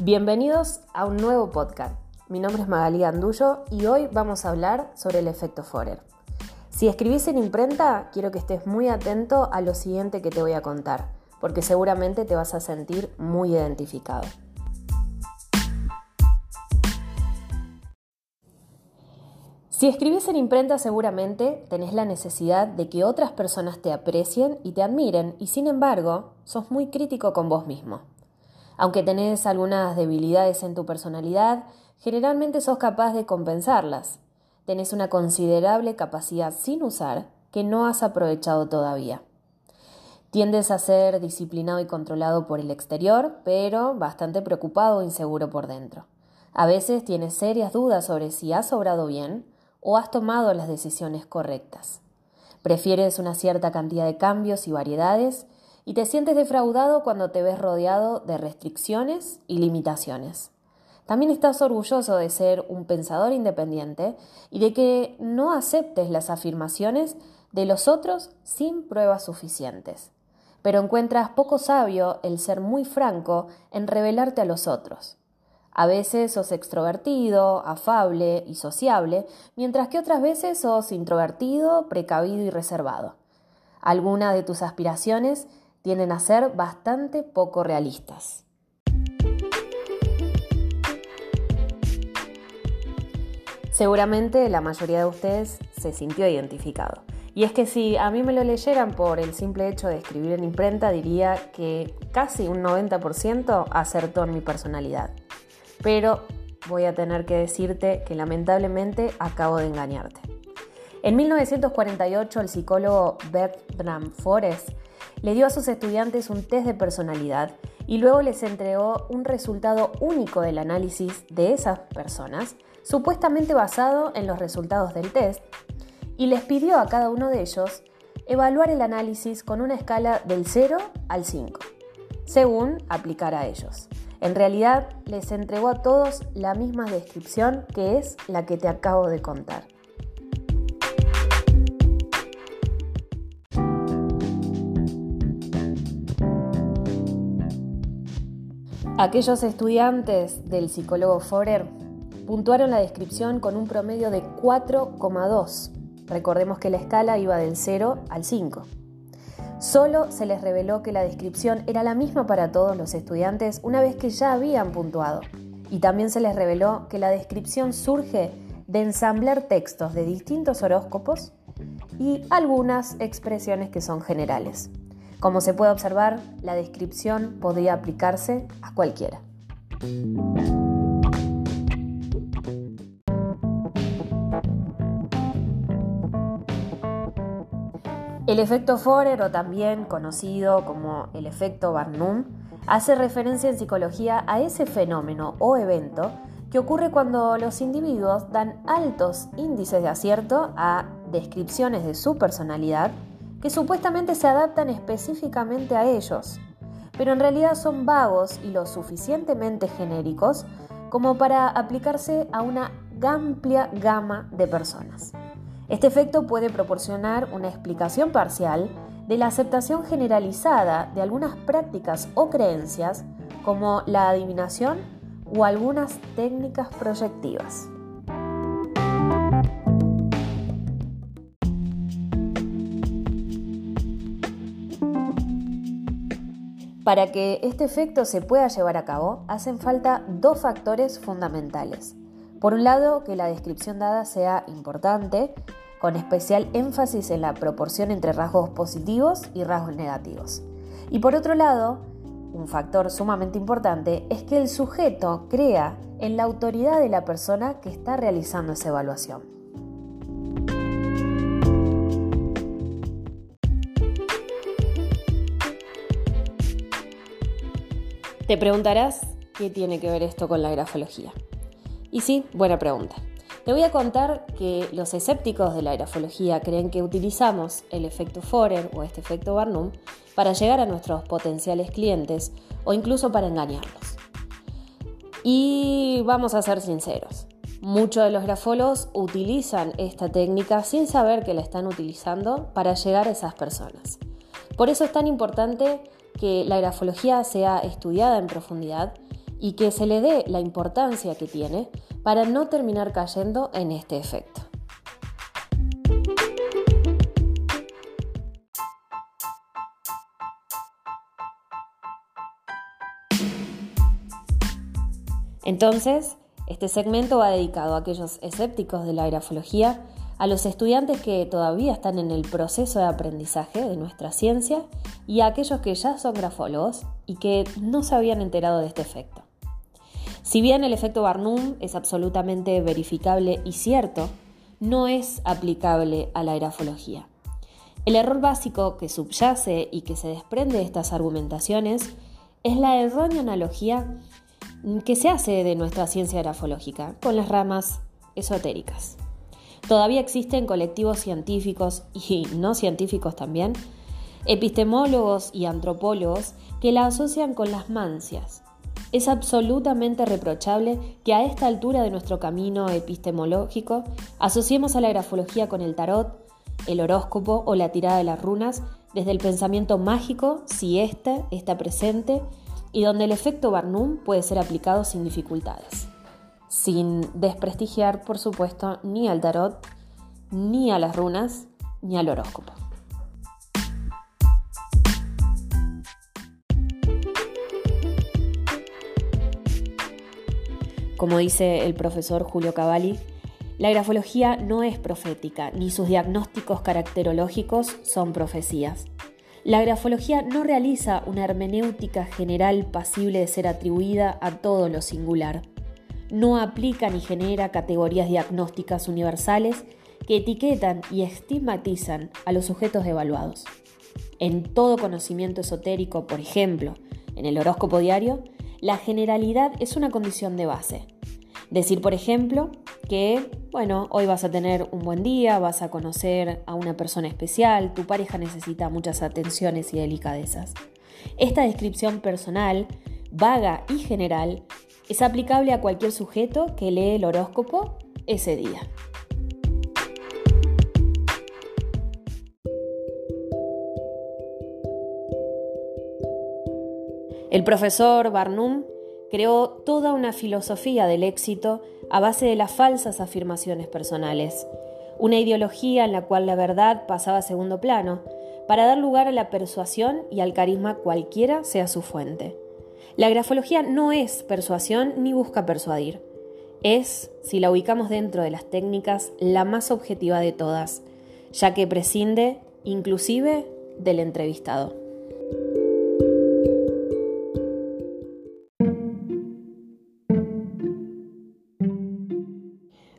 Bienvenidos a un nuevo podcast. Mi nombre es Magalí Andullo y hoy vamos a hablar sobre el efecto Forer. Si escribís en imprenta, quiero que estés muy atento a lo siguiente que te voy a contar, porque seguramente te vas a sentir muy identificado. Si escribís en imprenta seguramente tenés la necesidad de que otras personas te aprecien y te admiren y sin embargo sos muy crítico con vos mismo. Aunque tenés algunas debilidades en tu personalidad, generalmente sos capaz de compensarlas. Tenés una considerable capacidad sin usar que no has aprovechado todavía. Tiendes a ser disciplinado y controlado por el exterior, pero bastante preocupado o inseguro por dentro. A veces tienes serias dudas sobre si has obrado bien o has tomado las decisiones correctas. Prefieres una cierta cantidad de cambios y variedades y te sientes defraudado cuando te ves rodeado de restricciones y limitaciones. También estás orgulloso de ser un pensador independiente y de que no aceptes las afirmaciones de los otros sin pruebas suficientes. Pero encuentras poco sabio el ser muy franco en revelarte a los otros. A veces sos extrovertido, afable y sociable, mientras que otras veces sos introvertido, precavido y reservado. Algunas de tus aspiraciones tienden a ser bastante poco realistas. Seguramente la mayoría de ustedes se sintió identificado. Y es que si a mí me lo leyeran por el simple hecho de escribir en imprenta, diría que casi un 90% acertó en mi personalidad. Pero voy a tener que decirte que lamentablemente acabo de engañarte. En 1948 el psicólogo Bertram Forrest le dio a sus estudiantes un test de personalidad y luego les entregó un resultado único del análisis de esas personas, supuestamente basado en los resultados del test, y les pidió a cada uno de ellos evaluar el análisis con una escala del 0 al 5, según aplicar a ellos. En realidad les entregó a todos la misma descripción que es la que te acabo de contar. Aquellos estudiantes del psicólogo Forer puntuaron la descripción con un promedio de 4,2. Recordemos que la escala iba del 0 al 5. Solo se les reveló que la descripción era la misma para todos los estudiantes una vez que ya habían puntuado. Y también se les reveló que la descripción surge de ensamblar textos de distintos horóscopos y algunas expresiones que son generales. Como se puede observar, la descripción podría aplicarse a cualquiera. El efecto Forer, o también conocido como el efecto Barnum, hace referencia en psicología a ese fenómeno o evento que ocurre cuando los individuos dan altos índices de acierto a descripciones de su personalidad que supuestamente se adaptan específicamente a ellos, pero en realidad son vagos y lo suficientemente genéricos como para aplicarse a una amplia gama de personas. Este efecto puede proporcionar una explicación parcial de la aceptación generalizada de algunas prácticas o creencias como la adivinación o algunas técnicas proyectivas. Para que este efecto se pueda llevar a cabo, hacen falta dos factores fundamentales. Por un lado, que la descripción dada sea importante, con especial énfasis en la proporción entre rasgos positivos y rasgos negativos. Y por otro lado, un factor sumamente importante es que el sujeto crea en la autoridad de la persona que está realizando esa evaluación. Te preguntarás qué tiene que ver esto con la grafología. Y sí, buena pregunta. Te voy a contar que los escépticos de la grafología creen que utilizamos el efecto Forer o este efecto Barnum para llegar a nuestros potenciales clientes o incluso para engañarlos. Y vamos a ser sinceros, muchos de los grafólogos utilizan esta técnica sin saber que la están utilizando para llegar a esas personas. Por eso es tan importante que la grafología sea estudiada en profundidad y que se le dé la importancia que tiene para no terminar cayendo en este efecto. Entonces, este segmento va dedicado a aquellos escépticos de la grafología, a los estudiantes que todavía están en el proceso de aprendizaje de nuestra ciencia y a aquellos que ya son grafólogos y que no se habían enterado de este efecto. Si bien el efecto Barnum es absolutamente verificable y cierto, no es aplicable a la grafología. El error básico que subyace y que se desprende de estas argumentaciones es la errónea analogía que se hace de nuestra ciencia grafológica con las ramas esotéricas. Todavía existen colectivos científicos y no científicos también, epistemólogos y antropólogos que la asocian con las mancias. Es absolutamente reprochable que a esta altura de nuestro camino epistemológico asociemos a la grafología con el tarot, el horóscopo o la tirada de las runas desde el pensamiento mágico si éste está presente y donde el efecto Barnum puede ser aplicado sin dificultades, sin desprestigiar, por supuesto, ni al tarot, ni a las runas, ni al horóscopo. Como dice el profesor Julio Cavalli, la grafología no es profética, ni sus diagnósticos caracterológicos son profecías. La grafología no realiza una hermenéutica general pasible de ser atribuida a todo lo singular. No aplica ni genera categorías diagnósticas universales que etiquetan y estigmatizan a los sujetos evaluados. En todo conocimiento esotérico, por ejemplo, en el horóscopo diario, la generalidad es una condición de base. Decir, por ejemplo, que, bueno, hoy vas a tener un buen día, vas a conocer a una persona especial, tu pareja necesita muchas atenciones y delicadezas. Esta descripción personal, vaga y general, es aplicable a cualquier sujeto que lee el horóscopo ese día. El profesor Barnum creó toda una filosofía del éxito a base de las falsas afirmaciones personales, una ideología en la cual la verdad pasaba a segundo plano, para dar lugar a la persuasión y al carisma cualquiera sea su fuente. La grafología no es persuasión ni busca persuadir. Es, si la ubicamos dentro de las técnicas, la más objetiva de todas, ya que prescinde inclusive del entrevistado.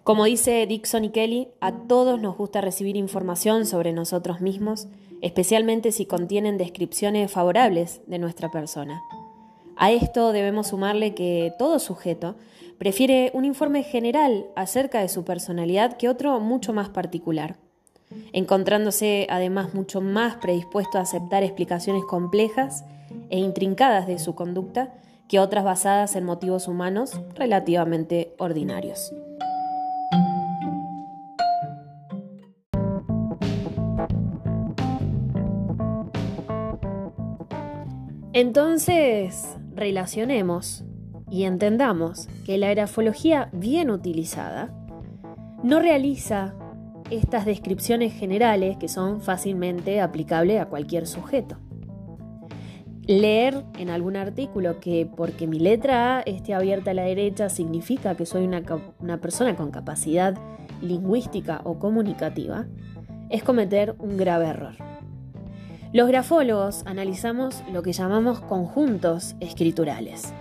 Como dice Dixon y Kelly, a todos nos gusta recibir información sobre nosotros mismos, especialmente si contienen descripciones favorables de nuestra persona. A esto debemos sumarle que todo sujeto prefiere un informe general acerca de su personalidad que otro mucho más particular, encontrándose además mucho más predispuesto a aceptar explicaciones complejas e intrincadas de su conducta que otras basadas en motivos humanos relativamente ordinarios. Entonces, relacionemos y entendamos que la grafología bien utilizada no realiza estas descripciones generales que son fácilmente aplicables a cualquier sujeto. Leer en algún artículo que porque mi letra A esté abierta a la derecha significa que soy una, una persona con capacidad lingüística o comunicativa es cometer un grave error. Los grafólogos analizamos lo que llamamos conjuntos escriturales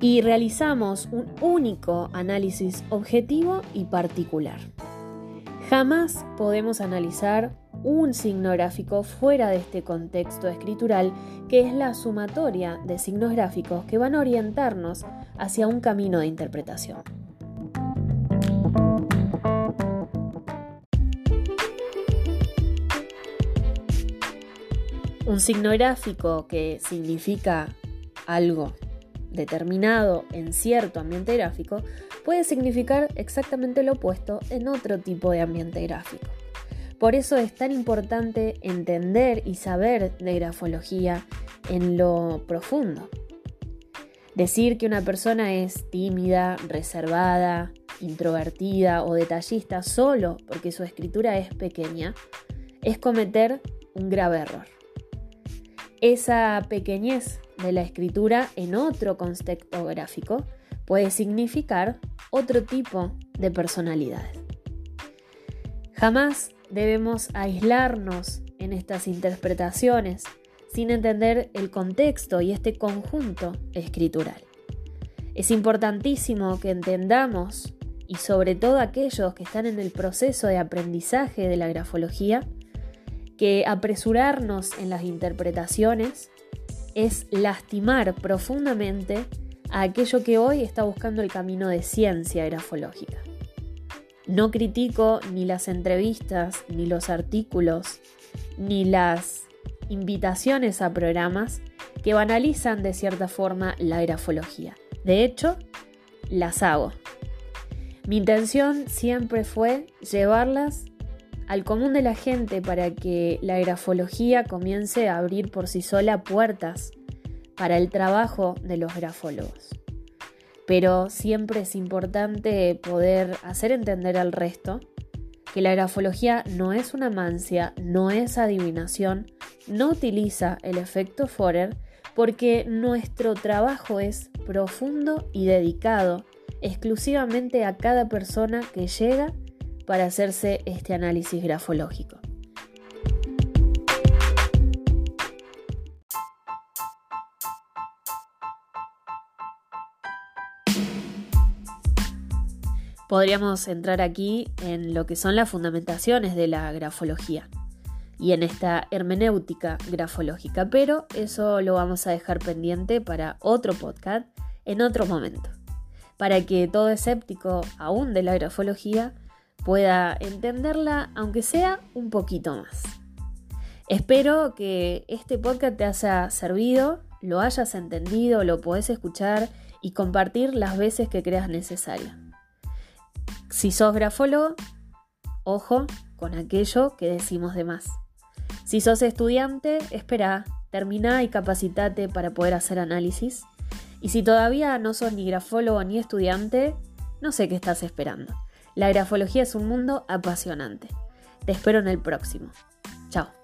y realizamos un único análisis objetivo y particular. Jamás podemos analizar un signo gráfico fuera de este contexto escritural que es la sumatoria de signos gráficos que van a orientarnos hacia un camino de interpretación. Un signo gráfico que significa algo determinado en cierto ambiente gráfico puede significar exactamente lo opuesto en otro tipo de ambiente gráfico. Por eso es tan importante entender y saber de grafología en lo profundo. Decir que una persona es tímida, reservada, introvertida o detallista solo porque su escritura es pequeña es cometer un grave error. Esa pequeñez de la escritura en otro contexto gráfico puede significar otro tipo de personalidad. Jamás debemos aislarnos en estas interpretaciones sin entender el contexto y este conjunto escritural. Es importantísimo que entendamos, y sobre todo aquellos que están en el proceso de aprendizaje de la grafología, que apresurarnos en las interpretaciones es lastimar profundamente a aquello que hoy está buscando el camino de ciencia grafológica. No critico ni las entrevistas, ni los artículos, ni las invitaciones a programas que banalizan de cierta forma la grafología. De hecho, las hago. Mi intención siempre fue llevarlas al común de la gente para que la grafología comience a abrir por sí sola puertas para el trabajo de los grafólogos. Pero siempre es importante poder hacer entender al resto que la grafología no es una mancia, no es adivinación, no utiliza el efecto Forer porque nuestro trabajo es profundo y dedicado exclusivamente a cada persona que llega para hacerse este análisis grafológico. Podríamos entrar aquí en lo que son las fundamentaciones de la grafología y en esta hermenéutica grafológica, pero eso lo vamos a dejar pendiente para otro podcast en otro momento, para que todo escéptico aún de la grafología pueda entenderla, aunque sea un poquito más. Espero que este podcast te haya servido, lo hayas entendido, lo podés escuchar y compartir las veces que creas necesario. Si sos grafólogo, ojo con aquello que decimos de más. Si sos estudiante, espera, termina y capacitate para poder hacer análisis. Y si todavía no sos ni grafólogo ni estudiante, no sé qué estás esperando. La grafología es un mundo apasionante. Te espero en el próximo. Chao.